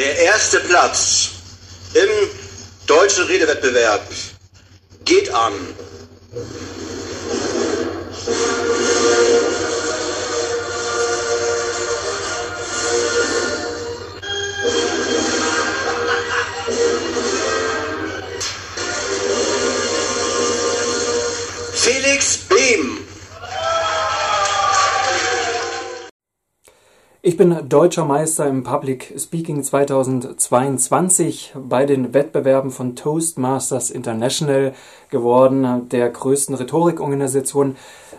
Der erste Platz im deutschen Redewettbewerb geht an. Ich bin deutscher Meister im Public Speaking 2022 bei den Wettbewerben von Toastmasters International geworden, der größten Rhetorikorganisation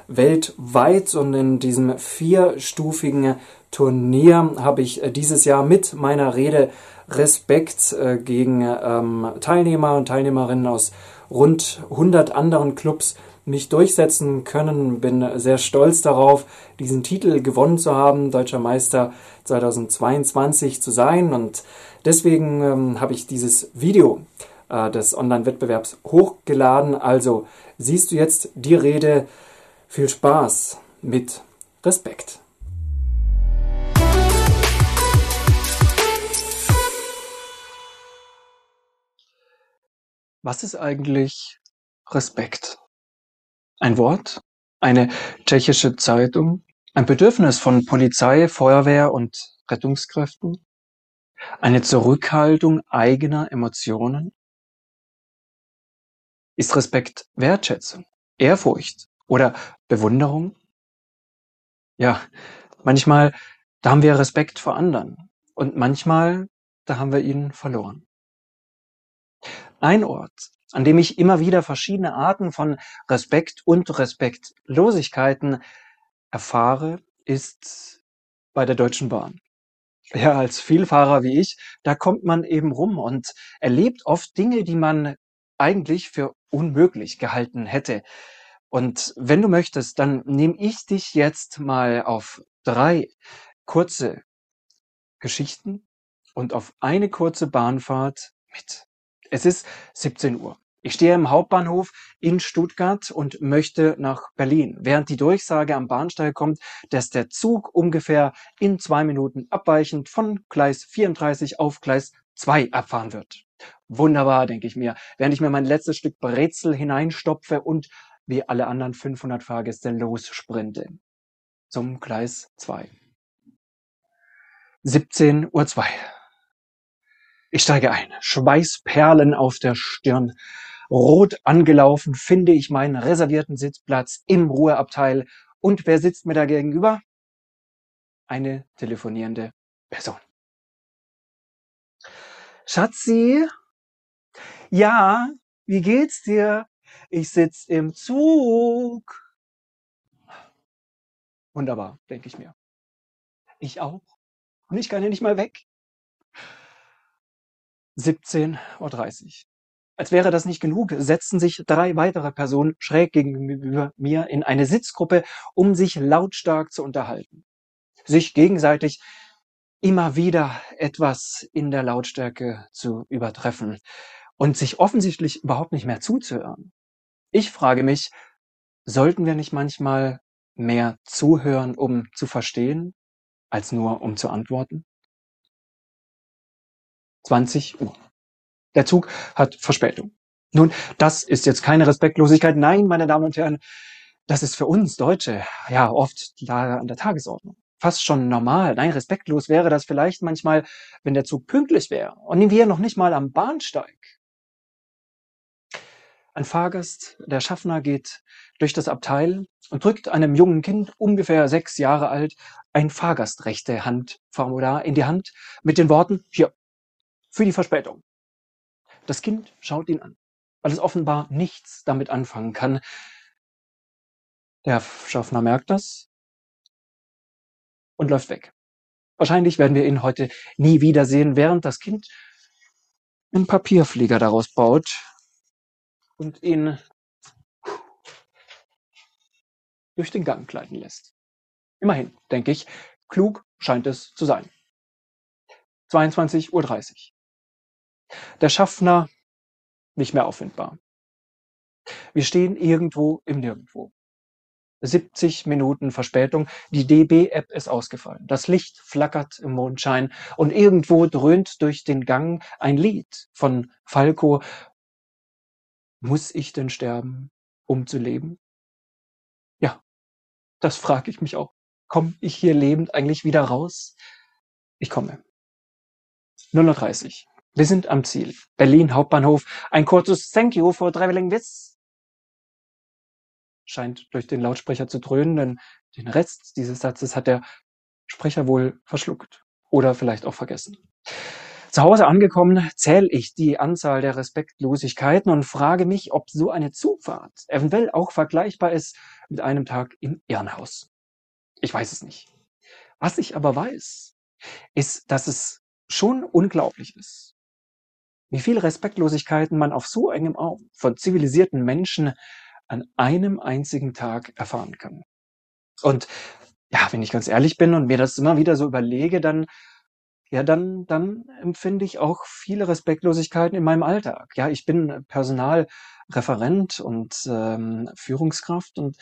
weltweit. Und in diesem vierstufigen Turnier habe ich dieses Jahr mit meiner Rede Respekt äh, gegen ähm, Teilnehmer und Teilnehmerinnen aus rund 100 anderen Clubs mich durchsetzen können. Bin sehr stolz darauf, diesen Titel gewonnen zu haben, Deutscher Meister 2022 zu sein. Und deswegen ähm, habe ich dieses Video äh, des Online-Wettbewerbs hochgeladen. Also siehst du jetzt die Rede. Viel Spaß mit Respekt. Was ist eigentlich Respekt? Ein Wort, eine tschechische Zeitung, ein Bedürfnis von Polizei, Feuerwehr und Rettungskräften, eine Zurückhaltung eigener Emotionen? Ist Respekt Wertschätzung, Ehrfurcht oder Bewunderung? Ja, manchmal, da haben wir Respekt vor anderen und manchmal, da haben wir ihn verloren. Ein Ort, an dem ich immer wieder verschiedene Arten von Respekt und Respektlosigkeiten erfahre, ist bei der Deutschen Bahn. Ja, als Vielfahrer wie ich, da kommt man eben rum und erlebt oft Dinge, die man eigentlich für unmöglich gehalten hätte. Und wenn du möchtest, dann nehme ich dich jetzt mal auf drei kurze Geschichten und auf eine kurze Bahnfahrt mit. Es ist 17 Uhr. Ich stehe im Hauptbahnhof in Stuttgart und möchte nach Berlin, während die Durchsage am Bahnsteig kommt, dass der Zug ungefähr in zwei Minuten abweichend von Gleis 34 auf Gleis 2 abfahren wird. Wunderbar, denke ich mir, während ich mir mein letztes Stück Brezel hineinstopfe und wie alle anderen 500 Fahrgäste lossprinte. Zum Gleis 2. 17.02 Uhr. Ich steige ein, Schweißperlen auf der Stirn, Rot angelaufen finde ich meinen reservierten Sitzplatz im Ruheabteil. Und wer sitzt mir da gegenüber? Eine telefonierende Person. Schatzi? Ja, wie geht's dir? Ich sitz im Zug. Wunderbar, denke ich mir. Ich auch. Und ich kann ja nicht mal weg. 17.30 Uhr. Als wäre das nicht genug, setzten sich drei weitere Personen schräg gegenüber mir in eine Sitzgruppe, um sich lautstark zu unterhalten. Sich gegenseitig immer wieder etwas in der Lautstärke zu übertreffen und sich offensichtlich überhaupt nicht mehr zuzuhören. Ich frage mich, sollten wir nicht manchmal mehr zuhören, um zu verstehen, als nur um zu antworten? 20 Uhr. Der Zug hat Verspätung. Nun, das ist jetzt keine Respektlosigkeit. Nein, meine Damen und Herren, das ist für uns Deutsche ja oft an der Tagesordnung. Fast schon normal. Nein, respektlos wäre das vielleicht manchmal, wenn der Zug pünktlich wäre und wir noch nicht mal am Bahnsteig. Ein Fahrgast, der Schaffner, geht durch das Abteil und drückt einem jungen Kind, ungefähr sechs Jahre alt, ein Fahrgastrechte-Handformular in die Hand mit den Worten, hier, für die Verspätung. Das Kind schaut ihn an, weil es offenbar nichts damit anfangen kann. Der Schaffner merkt das und läuft weg. Wahrscheinlich werden wir ihn heute nie wiedersehen, während das Kind einen Papierflieger daraus baut und ihn durch den Gang gleiten lässt. Immerhin, denke ich, klug scheint es zu sein. 22.30 Uhr. Der Schaffner nicht mehr auffindbar. Wir stehen irgendwo im Nirgendwo. 70 Minuten Verspätung. Die DB-App ist ausgefallen. Das Licht flackert im Mondschein und irgendwo dröhnt durch den Gang ein Lied von Falco. Muss ich denn sterben, um zu leben? Ja, das frage ich mich auch. Komme ich hier lebend eigentlich wieder raus? Ich komme. 0.30 Wir sind am Ziel. Berlin Hauptbahnhof. Ein kurzes Thank you for traveling with scheint durch den Lautsprecher zu dröhnen, denn den Rest dieses Satzes hat der Sprecher wohl verschluckt oder vielleicht auch vergessen. Zu Hause angekommen, zähle ich die Anzahl der Respektlosigkeiten und frage mich, ob so eine Zugfahrt eventuell auch vergleichbar ist mit einem Tag im Irrenhaus. Ich weiß es nicht. Was ich aber weiß, ist, dass es schon unglaublich ist, wie viele Respektlosigkeiten man auf so engem Raum von zivilisierten Menschen an einem einzigen Tag erfahren kann. Und ja, wenn ich ganz ehrlich bin und mir das immer wieder so überlege, dann ja, dann, dann empfinde ich auch viele Respektlosigkeiten in meinem Alltag. Ja, ich bin Personalreferent und ähm, Führungskraft und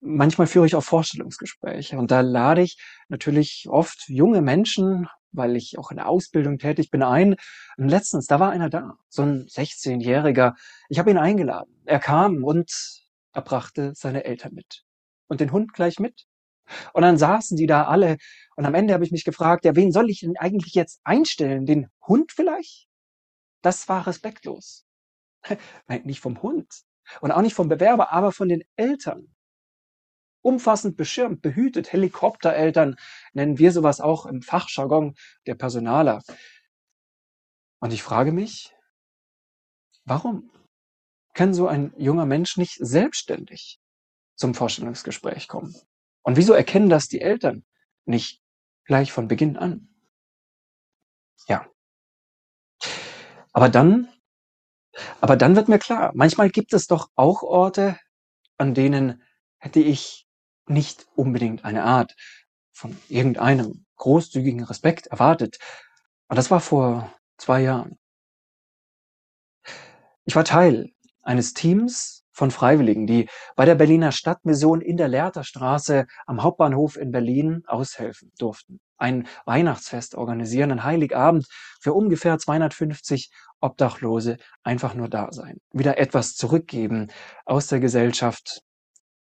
manchmal führe ich auch Vorstellungsgespräche und da lade ich natürlich oft junge Menschen, weil ich auch in der Ausbildung tätig bin, ein. Und letztens, da war einer da, so ein 16-Jähriger. Ich habe ihn eingeladen. Er kam und er brachte seine Eltern mit. Und den Hund gleich mit. Und dann saßen die da alle. Und am Ende habe ich mich gefragt, ja, wen soll ich denn eigentlich jetzt einstellen? Den Hund vielleicht? Das war respektlos. Nein, nicht vom Hund. Und auch nicht vom Bewerber, aber von den Eltern. Umfassend beschirmt, behütet, Helikoptereltern nennen wir sowas auch im Fachjargon der Personaler. Und ich frage mich, warum? kann so ein junger Mensch nicht selbstständig zum Vorstellungsgespräch kommen? Und wieso erkennen das die Eltern nicht gleich von Beginn an? Ja. Aber dann, aber dann wird mir klar, manchmal gibt es doch auch Orte, an denen hätte ich nicht unbedingt eine Art von irgendeinem großzügigen Respekt erwartet. Und das war vor zwei Jahren. Ich war Teil eines Teams von Freiwilligen, die bei der Berliner Stadtmission in der Lehrterstraße am Hauptbahnhof in Berlin aushelfen durften. Ein Weihnachtsfest organisieren, ein Heiligabend für ungefähr 250 Obdachlose einfach nur da sein. Wieder etwas zurückgeben aus der Gesellschaft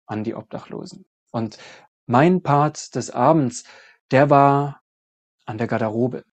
an die Obdachlosen. Und mein Part des Abends, der war an der Garderobe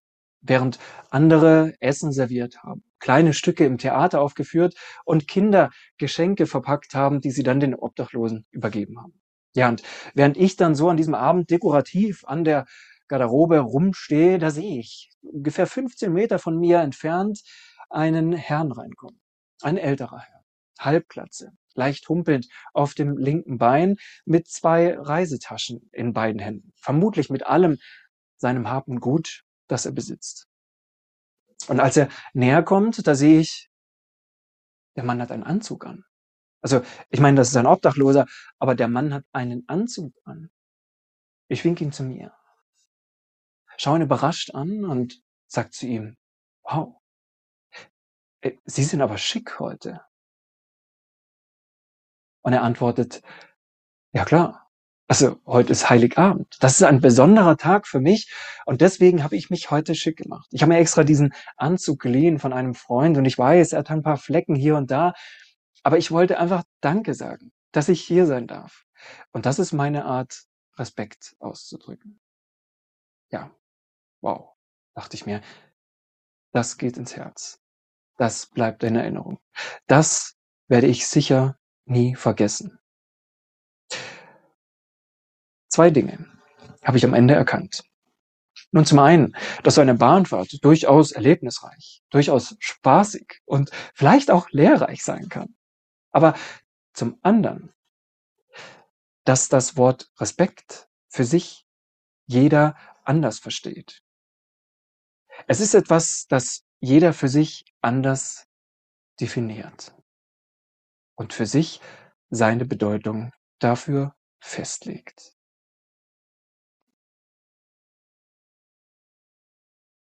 während andere Essen serviert haben, kleine Stücke im Theater aufgeführt und Kinder Geschenke verpackt haben, die sie dann den Obdachlosen übergeben haben. Ja, und während ich dann so an diesem Abend dekorativ an der Garderobe rumstehe, da sehe ich ungefähr 15 Meter von mir entfernt einen Herrn reinkommen. Ein älterer Herr. Halbplatze, leicht humpelnd auf dem linken Bein mit zwei Reisetaschen in beiden Händen. Vermutlich mit allem seinem Hab Gut das er besitzt. Und als er näher kommt, da sehe ich, der Mann hat einen Anzug an. Also, ich meine, das ist ein Obdachloser, aber der Mann hat einen Anzug an. Ich wink ihn zu mir. Schau ihn überrascht an und sag zu ihm, wow, äh, Sie sind aber schick heute. Und er antwortet, ja klar, also heute ist Heiligabend. Das ist ein besonderer Tag für mich und deswegen habe ich mich heute schick gemacht. Ich habe mir extra diesen Anzug geliehen von einem Freund und ich weiß, er hat ein paar Flecken hier und da, aber ich wollte einfach Danke sagen, dass ich hier sein darf. Und das ist meine Art, Respekt auszudrücken. Ja, wow, dachte ich mir, das geht ins Herz. Das bleibt in Erinnerung. Das werde ich sicher nie vergessen. Zwei Dinge habe ich am Ende erkannt. Nun zum einen, dass so eine Bahnfahrt durchaus erlebnisreich, durchaus spaßig und vielleicht auch lehrreich sein kann. Aber zum anderen, dass das Wort Respekt für sich jeder anders versteht. Es ist etwas, das jeder für sich anders definiert und für sich seine Bedeutung dafür festlegt.